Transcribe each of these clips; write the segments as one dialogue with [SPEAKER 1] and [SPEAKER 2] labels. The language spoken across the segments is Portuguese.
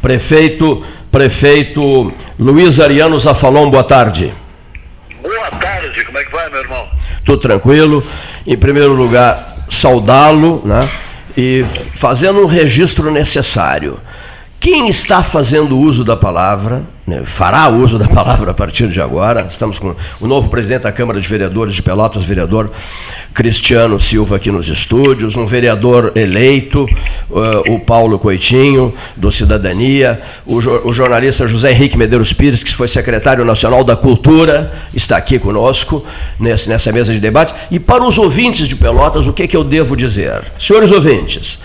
[SPEAKER 1] Prefeito, prefeito Luiz Ariano Zafalon, boa tarde.
[SPEAKER 2] Boa tarde, como é que vai, meu irmão?
[SPEAKER 1] Tudo tranquilo. Em primeiro lugar, saudá-lo, né? E fazendo um registro necessário. Quem está fazendo uso da palavra, fará uso da palavra a partir de agora, estamos com o novo presidente da Câmara de Vereadores de Pelotas, vereador Cristiano Silva aqui nos estúdios, um vereador eleito, uh, o Paulo Coitinho, do Cidadania, o, jornalista José Henrique Medeiros Pires, que foi secretário nacional da Cultura, está aqui conosco nessa mesa de debate. E para os ouvintes de Pelotas, o que, que eu devo dizer? Senhores ouvintes,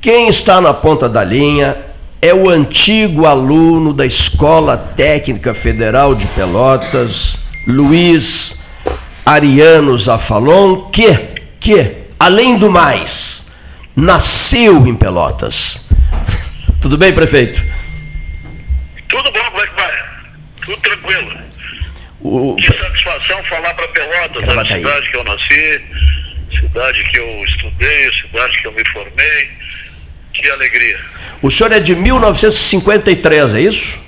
[SPEAKER 1] quem está na ponta da linha é o antigo aluno da Escola Técnica Federal de Pelotas, Luiz Ariano Zafalon, que, que, além do mais, nasceu em Pelotas. Tudo bem, prefeito?
[SPEAKER 2] Tudo bom, como é que vai? Tudo tranquilo. O... Que satisfação falar para Pelotas, a cidade que eu nasci, cidade que eu estudei, cidade que eu me formei. Que alegria.
[SPEAKER 1] O senhor é de 1953, é isso?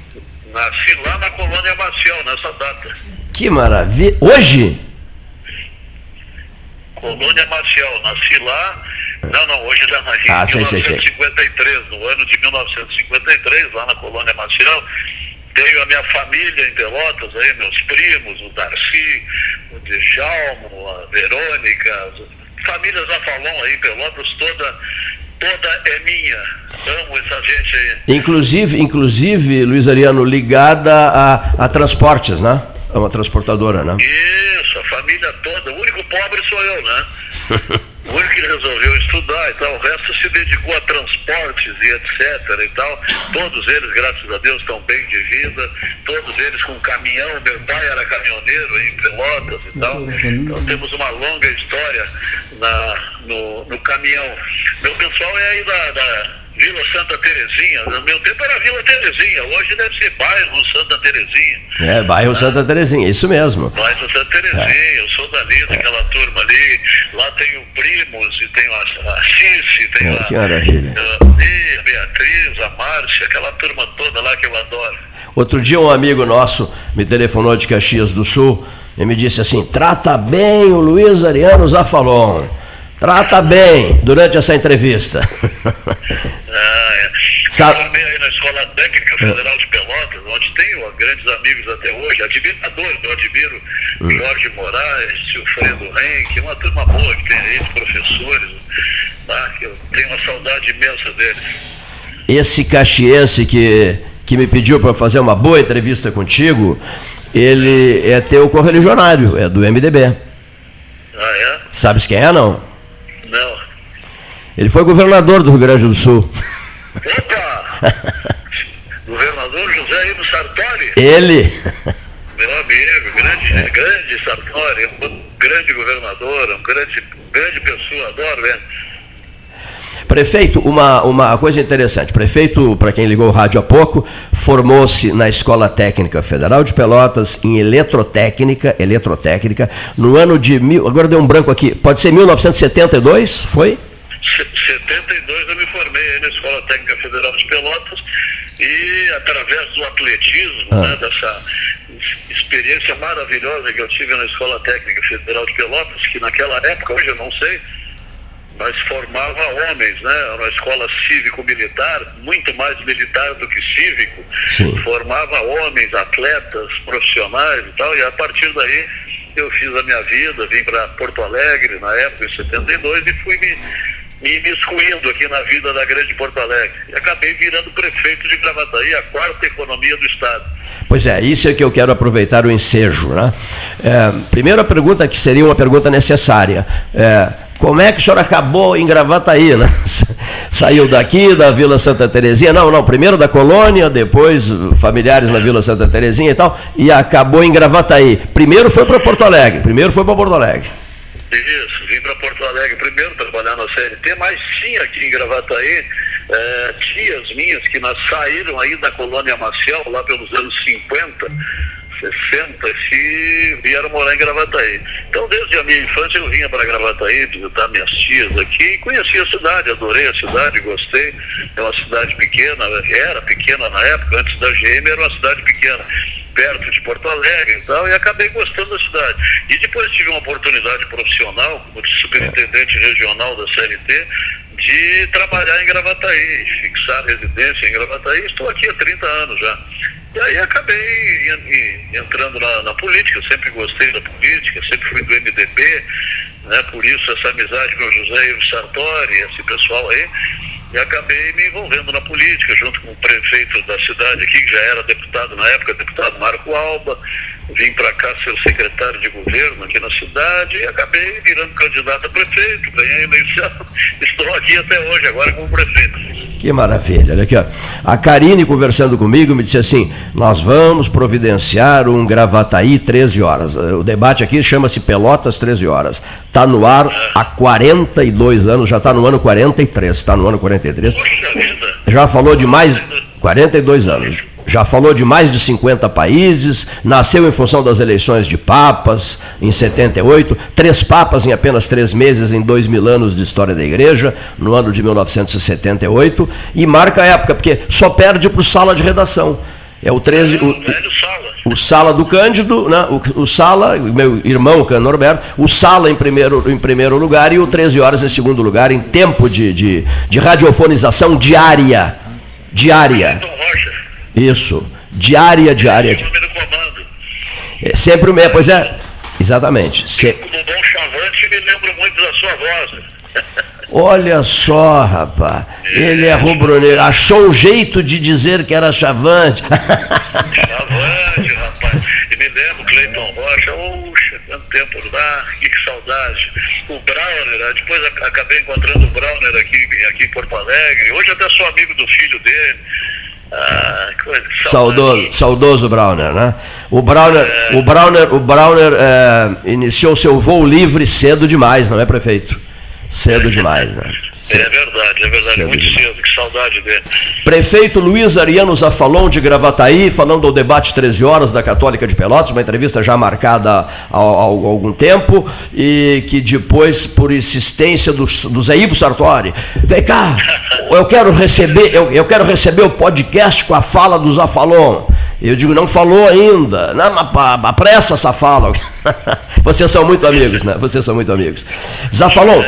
[SPEAKER 2] Nasci lá na colônia Maciel, nessa data.
[SPEAKER 1] Que maravilha. Hoje?
[SPEAKER 2] Colônia Maciel, nasci lá. Não, não, hoje já nasci
[SPEAKER 1] ah,
[SPEAKER 2] em
[SPEAKER 1] sei,
[SPEAKER 2] 1953, sei, sei. no ano de 1953, lá na colônia Maciel. Tenho a minha família em Pelotas, aí, meus primos, o Darcy, o Djalmo, a Verônica, famílias da Falon aí, Pelotas toda toda é minha. Amo essa gente aí.
[SPEAKER 1] Inclusive, inclusive Luiz Ariano, ligada a, a transportes, né? É uma transportadora, né?
[SPEAKER 2] Isso, a família toda. O único pobre sou eu, né? o único que resolveu estudar e tal. O resto se dedicou a transportes e etc e tal. Todos eles, graças a Deus, estão bem de vida. Todos eles com caminhão. Meu pai era caminhoneiro em Pelotas e tal. Então temos uma longa história na, no, no caminhão. Meu pessoal é aí da, da Vila Santa Terezinha. No meu tempo era Vila Terezinha, hoje deve ser bairro Santa Terezinha.
[SPEAKER 1] É, bairro Santa Terezinha, isso mesmo.
[SPEAKER 2] Bairro Santa Terezinha, é. eu sou dali, daquela é. turma ali. Lá tenho primos, e tenho a, a Cici, tenho
[SPEAKER 1] é, que maravilha.
[SPEAKER 2] a, a, a Beatriz, a Márcia, aquela turma toda lá que eu adoro.
[SPEAKER 1] Outro dia um amigo nosso me telefonou de Caxias do Sul e me disse assim, trata bem o Luiz Ariano Zafalon. Trata bem durante essa entrevista.
[SPEAKER 2] Ah, é. Sabe... Eu formei aí na Escola Técnica Federal de Pelotas, onde tenho grandes amigos até hoje, admiradores, eu admiro hum. Jorge Moraes, Silfredo Henrique, uma turma boa que tem aí, professores, tá? eu tenho uma saudade imensa deles.
[SPEAKER 1] Esse caxiense que, que me pediu para fazer uma boa entrevista contigo, ele é teu correligionário, é do MDB.
[SPEAKER 2] Ah, é?
[SPEAKER 1] Sabes quem é, não?
[SPEAKER 2] Não.
[SPEAKER 1] Ele foi governador do Rio Grande do Sul.
[SPEAKER 2] Opa! governador José Ivo Sartori?
[SPEAKER 1] Ele.
[SPEAKER 2] Meu amigo, grande, é. grande Sartori, um grande governador, um grande, grande pessoa, adoro ele.
[SPEAKER 1] Prefeito, uma, uma coisa interessante. Prefeito, para quem ligou o rádio há pouco, formou-se na Escola Técnica Federal de Pelotas em eletrotécnica, eletrotécnica, no ano de mil, agora deu um branco aqui, pode ser 1972, foi?
[SPEAKER 2] 72 eu me formei na Escola Técnica Federal de Pelotas e através do atletismo, ah. né, dessa experiência maravilhosa que eu tive na Escola Técnica Federal de Pelotas, que naquela época, hoje eu não sei, mas formava homens, né? Era uma escola cívico-militar, muito mais militar do que cívico. Sim. Formava homens, atletas, profissionais e tal, e a partir daí eu fiz a minha vida, vim para Porto Alegre na época, em 72, e fui me me imiscuindo aqui na vida da grande Porto Alegre. E acabei virando prefeito de Gravataí, a quarta economia do Estado.
[SPEAKER 1] Pois é, isso é que eu quero aproveitar o ensejo. Né? É, primeira pergunta, que seria uma pergunta necessária. É, como é que o senhor acabou em Gravataí, né? Saiu daqui, da Vila Santa Terezinha, não, não, primeiro da colônia, depois familiares na Vila Santa Terezinha e tal, e acabou em Gravataí. Primeiro foi para Porto Alegre, primeiro foi para Porto Alegre.
[SPEAKER 2] Isso, vim para Porto Alegre primeiro trabalhar na CLT, mas sim aqui em Gravataí, é, tias minhas que saíram aí da colônia Maciel, lá pelos anos 50, 60 se vieram morar em Gravataí. Então, desde a minha infância, eu vinha para Gravataí visitar minhas tias aqui e conheci a cidade, adorei a cidade, gostei. É uma cidade pequena, era pequena na época, antes da GM era uma cidade pequena perto de Porto Alegre e tal, e acabei gostando da cidade. E depois tive uma oportunidade profissional, como superintendente regional da CLT, de trabalhar em Gravataí, fixar residência em Gravataí. Estou aqui há 30 anos já. E aí acabei entrando na, na política, sempre gostei da política, sempre fui do MDB, né, por isso essa amizade com o José Ivo Sartori, esse pessoal aí e acabei me envolvendo na política, junto com o prefeito da cidade aqui, que já era deputado na época, deputado Marco Alba. Vim para cá ser secretário de governo aqui na cidade e acabei virando candidato a prefeito, ganhei a eleição. Estou aqui até hoje, agora como prefeito.
[SPEAKER 1] Que maravilha. Olha aqui, ó. A Karine conversando comigo me disse assim: nós vamos providenciar um Gravataí 13 horas. O debate aqui chama-se Pelotas 13 horas. Está no ar há 42 anos, já está no ano 43. Está no ano 43. Já falou de mais. 42 anos já falou de mais de 50 países, nasceu em função das eleições de papas em 78, três papas em apenas três meses em dois mil anos de história da igreja, no ano de 1978, e marca a época, porque só perde para o sala de redação. É o 13. O, o, o Sala do Cândido, né? o, o Sala, meu irmão Cano Norberto, o Sala em primeiro, em primeiro lugar e o 13 horas em segundo lugar, em tempo de, de, de radiofonização diária. Diária. Isso. Diária, diária. É sempre o mesmo, pois é. Exatamente.
[SPEAKER 2] Se... Como bom chavante, me lembro muito da sua voz.
[SPEAKER 1] Olha só, rapaz. Ele é rubro-negro. Achou um jeito de dizer que era chavante.
[SPEAKER 2] chavante, rapaz. E me lembro, Cleiton Rocha. Oxa, quanto tempo lá. Que saudade. O Brauner, depois acabei encontrando o Brauner aqui, aqui em Porto Alegre. Hoje até sou amigo do filho dele.
[SPEAKER 1] Ah, saudoso, saudoso Browner, né? O Browner, é... o Browner, o Browner é, iniciou seu voo livre cedo demais, não é, prefeito? Cedo demais, né?
[SPEAKER 2] É verdade, é verdade, cedo muito cedo, que saudade dele.
[SPEAKER 1] Prefeito Luiz Ariano Zafalon de Gravataí, falando ao debate 13 horas da Católica de Pelotas, uma entrevista já marcada há, há algum tempo, e que depois, por insistência do, do Zé Ivo Sartori, vem cá, eu quero receber, eu, eu quero receber o podcast com a fala do Zafalon. Eu digo, não falou ainda. Não, apressa essa fala. Vocês são muito amigos, né? Vocês são muito amigos. Zafalon,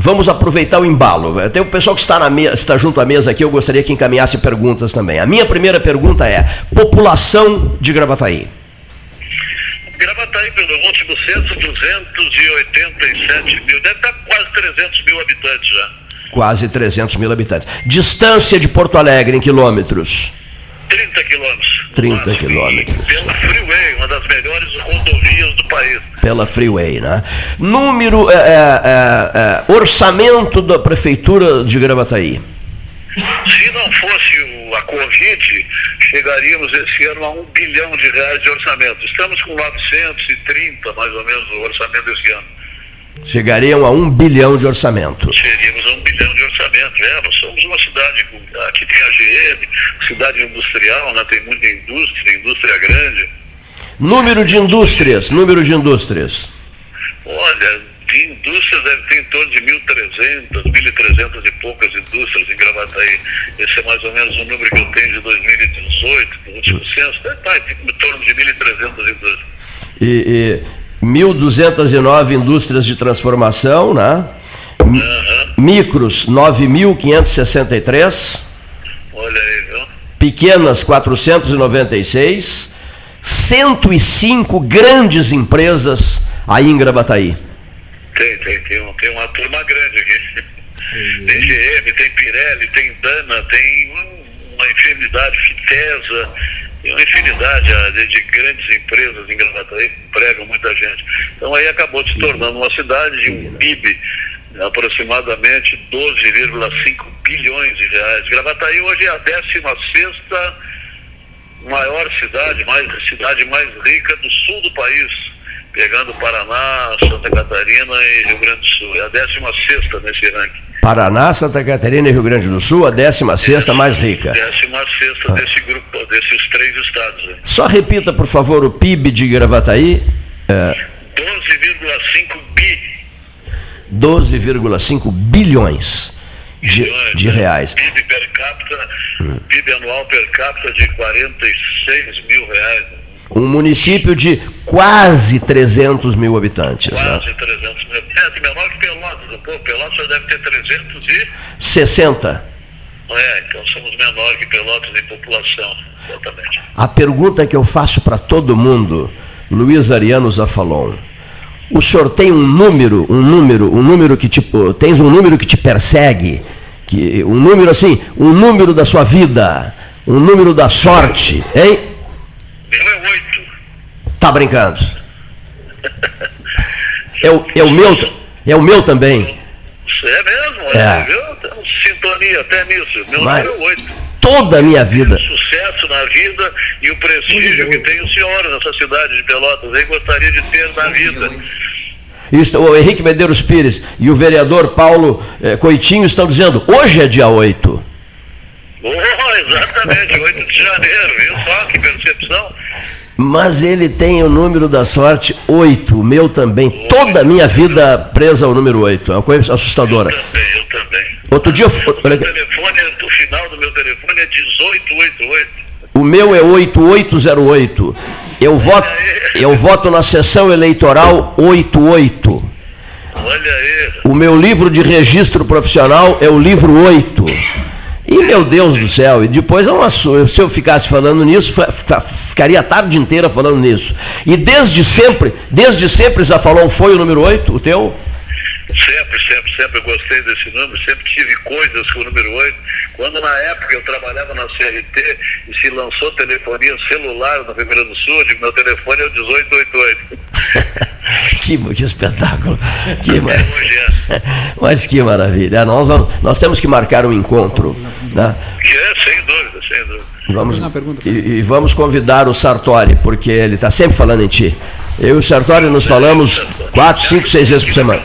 [SPEAKER 1] vamos aproveitar o embalo. Tem o pessoal que está, na mesa, está junto à mesa aqui, eu gostaria que encaminhasse perguntas também. A minha primeira pergunta é: população de Gravataí.
[SPEAKER 2] Gravataí, pelo último censo, 287 mil, deve estar quase 300 mil habitantes já.
[SPEAKER 1] Quase 300 mil habitantes. Distância de Porto Alegre em quilômetros?
[SPEAKER 2] 30 quilômetros.
[SPEAKER 1] 30 quilômetros.
[SPEAKER 2] Pela Freeway, uma das melhores rodovias do país.
[SPEAKER 1] Pela Freeway, né? Número, é, é, é, é orçamento da Prefeitura de Gravataí.
[SPEAKER 2] Se não fosse a Covid, chegaríamos esse ano a um bilhão de reais de orçamento. Estamos com 930, mais ou menos, o orçamento desse ano.
[SPEAKER 1] Chegariam a um bilhão de orçamento.
[SPEAKER 2] Seríamos a um bilhão de orçamento. É, nós somos uma cidade, aqui tem a GM, cidade industrial, né, tem muita indústria, indústria grande.
[SPEAKER 1] Número de indústrias, número de indústrias.
[SPEAKER 2] Olha, de indústrias deve ter em torno de 1.300, 1.300 e poucas indústrias em Gravataí. Esse é mais ou menos o número que eu tenho de 2018, no último censo. Deve estar em torno de 1.300 indústrias.
[SPEAKER 1] E, e 1.209 indústrias de transformação, né? Uhum. Micros, 9.563.
[SPEAKER 2] Olha aí, viu?
[SPEAKER 1] Pequenas, 496. 105 grandes empresas aí em Gravataí.
[SPEAKER 2] Tem, tem, tem, um, tem uma turma grande aqui. Uhum. Tem GM, tem Pirelli, tem Dana, tem uma infinidade, Fitesa e uma infinidade ah, de, de, grandes empresas em Gravataí que pregam muita gente. Então aí acabou se tornando uma cidade de um PIB de aproximadamente 12,5 bilhões de reais. Gravataí hoje é a 16 maior cidade, mais, cidade mais rica do sul do país, pegando Paraná, Santa Catarina e Rio Grande do Sul. É a 16 nesse ranking.
[SPEAKER 1] Paraná, Santa Catarina e Rio Grande do Sul, a 16 mais rica.
[SPEAKER 2] 16 ah. desse grupo, desses três estados. Né?
[SPEAKER 1] Só repita, por favor, o PIB de Gravataí.
[SPEAKER 2] É... 12,5 bi.
[SPEAKER 1] 12,5 bilhões de, de né? reais.
[SPEAKER 2] PIB per capita. PIB anual per capita de 46 mil reais.
[SPEAKER 1] Um município de quase 300 mil habitantes.
[SPEAKER 2] Né? Quase né? 300 mil. É, menor que Pelotas. Pô, Pelotas já deve ter
[SPEAKER 1] 360.
[SPEAKER 2] É, então somos menor que Pelotas em população. Exatamente.
[SPEAKER 1] A pergunta que eu faço para todo mundo, Luiz Ariano Zafalon. O senhor tem um número, um número, um número que tipo, tens um número que te persegue, que um número assim, um número da sua vida, um número da sorte, hein?
[SPEAKER 2] Meu é oito.
[SPEAKER 1] Tá brincando? É o, é o meu, é o meu também.
[SPEAKER 2] É mesmo, é. viu? Sintonia até nisso. Meu Mas, número é oito.
[SPEAKER 1] Toda a minha vida.
[SPEAKER 2] O sucesso na vida e o prestígio que tem o senhor nessa cidade de Pelotas. Eu gostaria de ter na vida.
[SPEAKER 1] O Henrique Medeiros Pires e o vereador Paulo eh, Coitinho estão dizendo, hoje é dia 8.
[SPEAKER 2] Oh, exatamente, 8 de janeiro, viu só que percepção.
[SPEAKER 1] Mas ele tem o número da sorte 8, o meu também. Toda a minha vida presa ao número 8. É uma coisa assustadora.
[SPEAKER 2] Eu também, eu também.
[SPEAKER 1] Outro dia.
[SPEAKER 2] O telefone, o final do meu telefone é 1888.
[SPEAKER 1] O meu é 8808. Eu voto, eu voto na sessão eleitoral 88.
[SPEAKER 2] Olha aí.
[SPEAKER 1] O meu livro de registro profissional é o livro 8. E meu Deus do céu, e depois é uma, se eu ficasse falando nisso, ficaria a tarde inteira falando nisso. E desde sempre, desde sempre, Zafalon foi o número 8, o teu?
[SPEAKER 2] Sempre, sempre, sempre gostei desse número, sempre tive coisas com o número 8. Quando na época eu trabalhava na CRT e se lançou telefonia celular no Rio Grande do Sul, digo, meu telefone é o 1888.
[SPEAKER 1] que, que espetáculo. Que mar... Mas que maravilha. Nós, nós temos que marcar um encontro. Né?
[SPEAKER 2] Que é, sem dúvida, sem dúvida.
[SPEAKER 1] Vamos, e, e vamos convidar o Sartori, porque ele está sempre falando em ti. Eu e o Sartori nos falamos quatro, cinco, seis vezes por semana.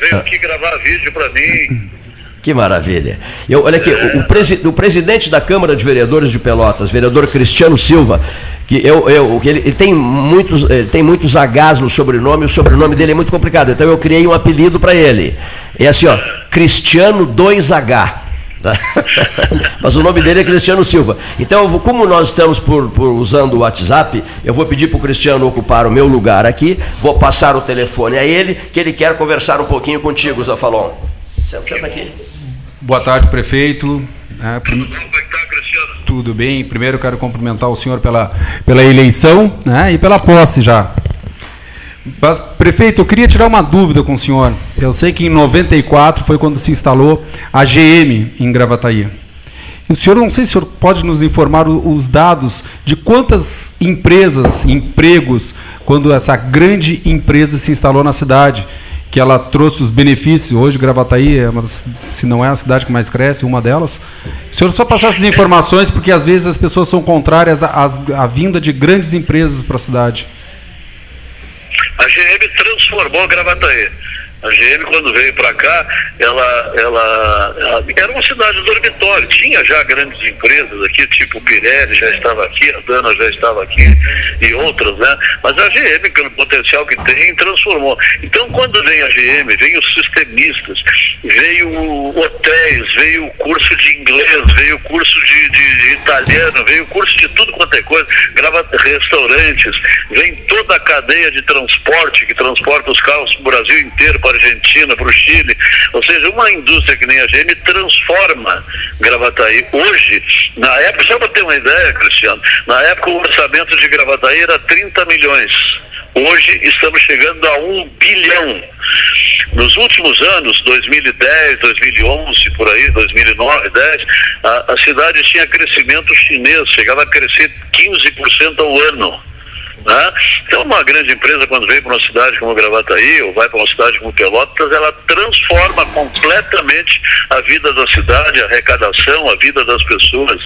[SPEAKER 2] Veio aqui gravar vídeo para mim.
[SPEAKER 1] Que maravilha. Eu, olha aqui, o, presi, o, presidente da Câmara de Vereadores de Pelotas, vereador Cristiano Silva, que eu, eu, ele, ele tem muitos, ele tem muitos Hs no sobrenome, o sobrenome dele é muito complicado, então eu criei um apelido para ele. É assim, ó, Cristiano 2H. Tá? Mas o nome dele é Cristiano Silva. Então, como nós estamos por, por usando o WhatsApp, eu vou pedir para o Cristiano ocupar o meu lugar aqui, vou passar o telefone a ele, que ele quer conversar um pouquinho contigo, Zé Falon. Senta aqui.
[SPEAKER 3] Boa tarde, prefeito. É, prim... Tudo bem? Primeiro quero cumprimentar o senhor pela, pela eleição né, e pela posse já. Mas, prefeito, eu queria tirar uma dúvida com o senhor. Eu sei que em 94 foi quando se instalou a GM em Gravataí. O senhor, não sei se o senhor pode nos informar os dados de quantas empresas, empregos, quando essa grande empresa se instalou na cidade, que ela trouxe os benefícios. Hoje, Gravataí, é uma se não é a cidade que mais cresce, uma delas. O senhor só passar essas informações, porque às vezes as pessoas são contrárias à, à vinda de grandes empresas para a cidade.
[SPEAKER 2] A GM transformou Gravataí. A GM, quando veio para cá, ela, ela, ela, era uma cidade dormitório. Tinha já grandes empresas aqui, tipo Pirelli já estava aqui, a Dana já estava aqui e outras, né? Mas a GM, pelo potencial que tem, transformou. Então, quando vem a GM, vem os sistemistas, veio hotéis, veio o curso de inglês, veio o curso de, de italiano, veio o curso de tudo quanto é coisa, grava restaurantes, vem toda a cadeia de transporte que transporta os carros para o Brasil inteiro para a Argentina, para o Chile. Ou seja, uma indústria que nem a GM transforma Gravataí. Hoje, na época, só para ter uma ideia, Cristiano, na época o orçamento de Gravataí era 30 milhões. Hoje estamos chegando a um bilhão. Nos últimos anos, 2010, 2011, por aí, 2009, 10, a, a cidade tinha crescimento chinês, chegava a crescer 15% ao ano. Né? Então, uma grande empresa, quando vem para uma cidade como Gravataí, ou vai para uma cidade como Pelotas, ela transforma completamente a vida da cidade, a arrecadação, a vida das pessoas.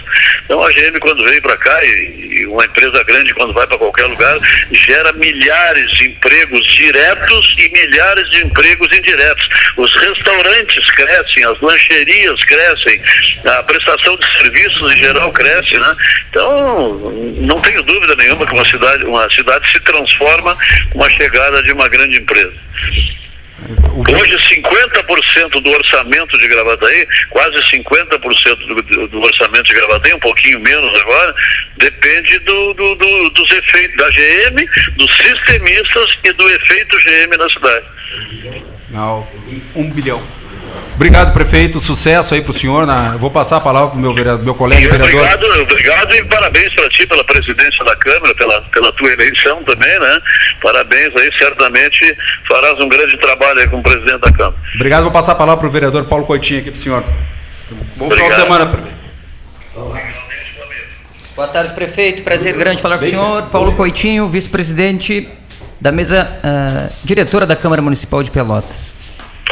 [SPEAKER 2] Então, a GM, quando veio para cá, e, e uma empresa grande, quando vai para qualquer lugar, gera milhares de empregos diretos e milhares de empregos indiretos. Os restaurantes crescem, as lancherias crescem, a prestação de serviços em geral cresce, né? Então, não tenho dúvida nenhuma que uma cidade, uma cidade se transforma com a chegada de uma grande empresa. Hoje, 50% do orçamento de Gravataí, quase 50% do, do, orçamento de Gravataí, um pouquinho menos agora, depende do, do, do, dos efeitos da GM, dos sistemistas e do efeito GM na cidade.
[SPEAKER 3] Não, um bilhão. Obrigado, prefeito. Sucesso aí para o senhor. Na... Vou passar a palavra para o meu, vereador, meu colega vereador.
[SPEAKER 2] Obrigado, obrigado e parabéns para ti pela presidência da Câmara, pela, pela tua eleição também, né? Parabéns aí, certamente farás um grande trabalho aí como presidente da Câmara.
[SPEAKER 3] Obrigado, vou passar a palavra para o vereador Paulo Coitinho aqui para o senhor. Bom obrigado. final de semana, prefeito.
[SPEAKER 4] Boa tarde, prefeito. Prazer grande falar com o senhor. Paulo Coitinho, vice-presidente da mesa uh, diretora da Câmara Municipal de Pelotas.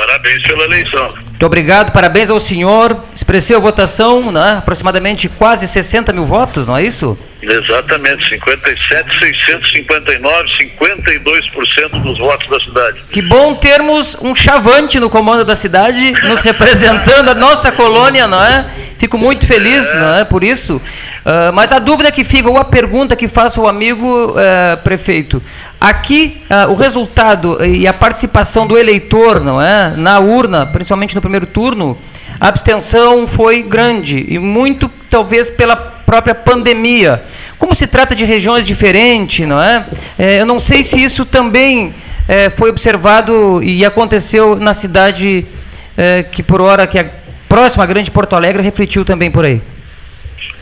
[SPEAKER 2] Parabéns pela eleição.
[SPEAKER 4] Muito obrigado, parabéns ao senhor. Expressei a votação, né, aproximadamente quase 60 mil votos, não é isso?
[SPEAKER 2] Exatamente, 57,659, 52% dos votos da cidade.
[SPEAKER 4] Que bom termos um chavante no comando da cidade, nos representando a nossa colônia, não é? Fico muito feliz é. não é, por isso. Uh, mas a dúvida que fica, ou a pergunta que faço ao amigo uh, prefeito. Aqui, uh, o resultado e a participação do eleitor não é, na urna, principalmente no primeiro turno, a abstenção foi grande e muito, talvez, pela própria pandemia. Como se trata de regiões diferentes, não é? é eu não sei se isso também é, foi observado e aconteceu na cidade é, que, por hora, que é próxima à grande Porto Alegre, refletiu também por aí.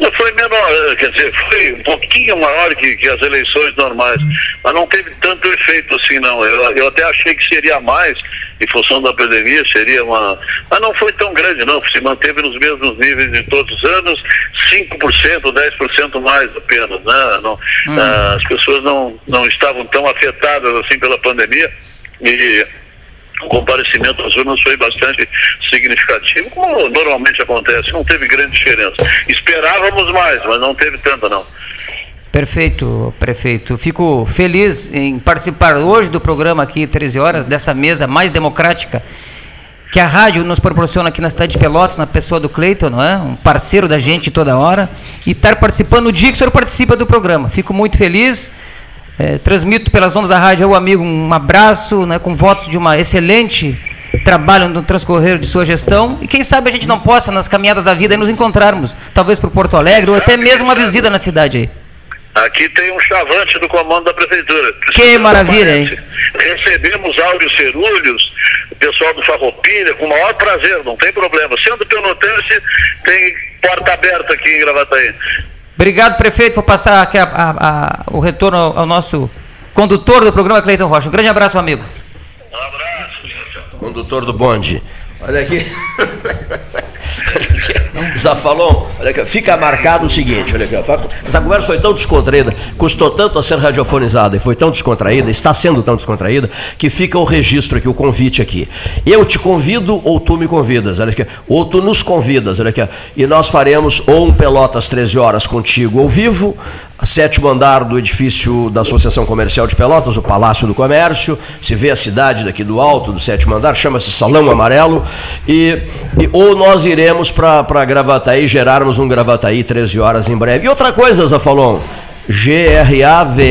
[SPEAKER 2] Não foi menor, eh, quer dizer, foi um pouquinho maior que, que as eleições normais, mas não teve tanto efeito assim não. Eu, eu até achei que seria mais, em função da pandemia, seria uma. Mas não foi tão grande, não, se manteve nos mesmos níveis de todos os anos, 5%, 10% mais apenas. Né? Não, hum. As pessoas não, não estavam tão afetadas assim pela pandemia. E o comparecimento às urnas foi bastante significativo, como normalmente acontece, não teve grande diferença. Esperávamos mais, mas não teve tanta não.
[SPEAKER 4] Perfeito, prefeito. Fico feliz em participar hoje do programa aqui, 13 horas, dessa mesa mais democrática que a rádio nos proporciona aqui na cidade de Pelotas, na pessoa do Cleiton, não é? Um parceiro da gente toda hora. E estar participando no dia que o senhor participa do programa. Fico muito feliz. É, transmito pelas ondas da rádio ao amigo um abraço, né, com votos de uma excelente trabalho no transcorrer de sua gestão. E quem sabe a gente não possa, nas caminhadas da vida, nos encontrarmos, talvez para Porto Alegre, ou até mesmo uma visita na cidade aí.
[SPEAKER 2] Aqui tem um chavante do comando da prefeitura.
[SPEAKER 4] que maravilha, hein?
[SPEAKER 2] Recebemos áudios cerulhos, o pessoal do Farroupilha, com o maior prazer, não tem problema. Sendo pelotense, tem porta aberta aqui em Gravataí.
[SPEAKER 4] Obrigado, prefeito. Vou passar aqui a, a, a, o retorno ao, ao, nosso condutor do programa, Cleiton Rocha. Um grande abraço, amigo.
[SPEAKER 1] Um abraço. Condutor do bonde. Olha aqui. Zafalon, olha aqui, fica marcado o seguinte, olha aqui, essa conversa foi tão descontraída, custou tanto a ser radiofonizada e foi tão descontraída, está sendo tão descontraída, que fica o registro aqui, o convite aqui. Eu te convido ou tu me convidas, olha aqui, ou tu nos convidas, olha aqui, e nós faremos ou um Pelotas 13 horas contigo ao vivo, sétimo andar do edifício da Associação Comercial de Pelotas, o Palácio do Comércio, se vê a cidade daqui do alto, do sétimo andar, chama-se Salão Amarelo, e, e ou nós iremos para Gravataí, gerarmos um Gravataí 13 horas em breve. E outra coisa, Zafalon, G-R-A-V-A-T-A-I,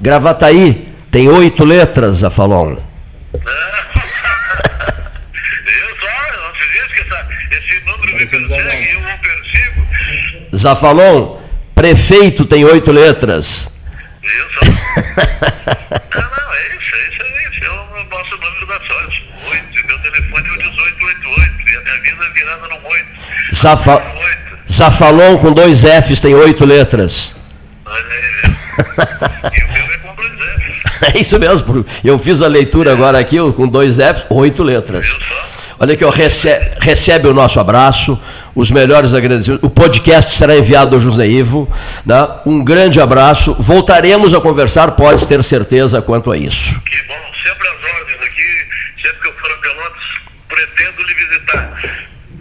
[SPEAKER 1] Gravataí, tem oito letras, Zafalon.
[SPEAKER 2] eu só, não te disse que essa, esse número me persegue, eu o persigo.
[SPEAKER 1] Zafalon, Prefeito tem oito letras.
[SPEAKER 2] Isso. não, não, é isso, é isso, é isso. É o nosso número da sorte. Oito. Meu telefone é o 1888. E a minha vida é virada no oito.
[SPEAKER 1] Zafa... Zafalon com dois Fs tem oito letras.
[SPEAKER 2] Aí, e o meu é com dois Fs.
[SPEAKER 1] É isso mesmo. Eu fiz a leitura agora aqui com dois Fs, oito letras. Olha aqui, ó, recebe, recebe o nosso abraço os melhores agradecimentos. O podcast será enviado ao José Ivo. Né? Um grande abraço. Voltaremos a conversar, pode ter certeza quanto a isso.
[SPEAKER 2] Que bom, sempre às ordens aqui, sempre que eu for a Pelotas, pretendo lhe visitar.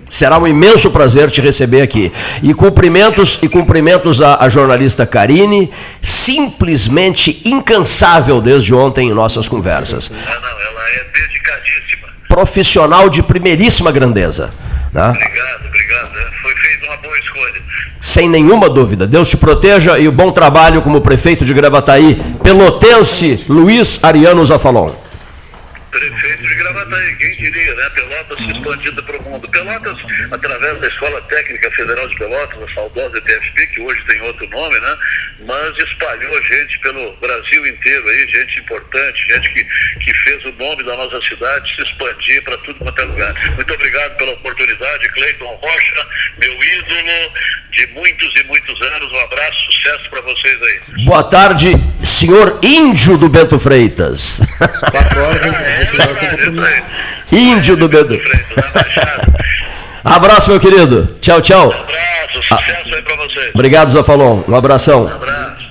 [SPEAKER 1] Será um imenso prazer te receber aqui. E cumprimentos e cumprimentos à, à jornalista Karine, simplesmente incansável desde ontem em nossas conversas.
[SPEAKER 2] Não, não, ela é.
[SPEAKER 1] Profissional de primeiríssima grandeza. Né?
[SPEAKER 2] Obrigado, obrigado. É, foi feita uma boa escolha.
[SPEAKER 1] Sem nenhuma dúvida. Deus te proteja e o bom trabalho como prefeito de Gravataí, pelotense Luiz Ariano Zafalon.
[SPEAKER 2] Prefeito de Gravataí, quem diria, né? Pelotas se expandida para o mundo. Pelotas, através da Escola Técnica Federal de Pelotas, a saudosa TFP, que hoje tem outro nome, né? Mas espalhou gente pelo Brasil inteiro aí, gente importante, gente que, que fez o nome da nossa cidade se expandir para tudo quanto é lugar. Muito obrigado pela oportunidade, Cleiton Rocha, meu ídolo de muitos e muitos anos. Um abraço, sucesso para vocês aí.
[SPEAKER 1] Boa tarde, senhor Índio do Bento Freitas.
[SPEAKER 5] Quatro horas, hein? Esse senhor
[SPEAKER 1] Índio do
[SPEAKER 2] Baixada.
[SPEAKER 1] Abraço, meu querido. Tchau, tchau.
[SPEAKER 2] Abraço, sucesso aí para vocês.
[SPEAKER 1] Obrigado, Zafalon. Um abração.
[SPEAKER 2] Abraço.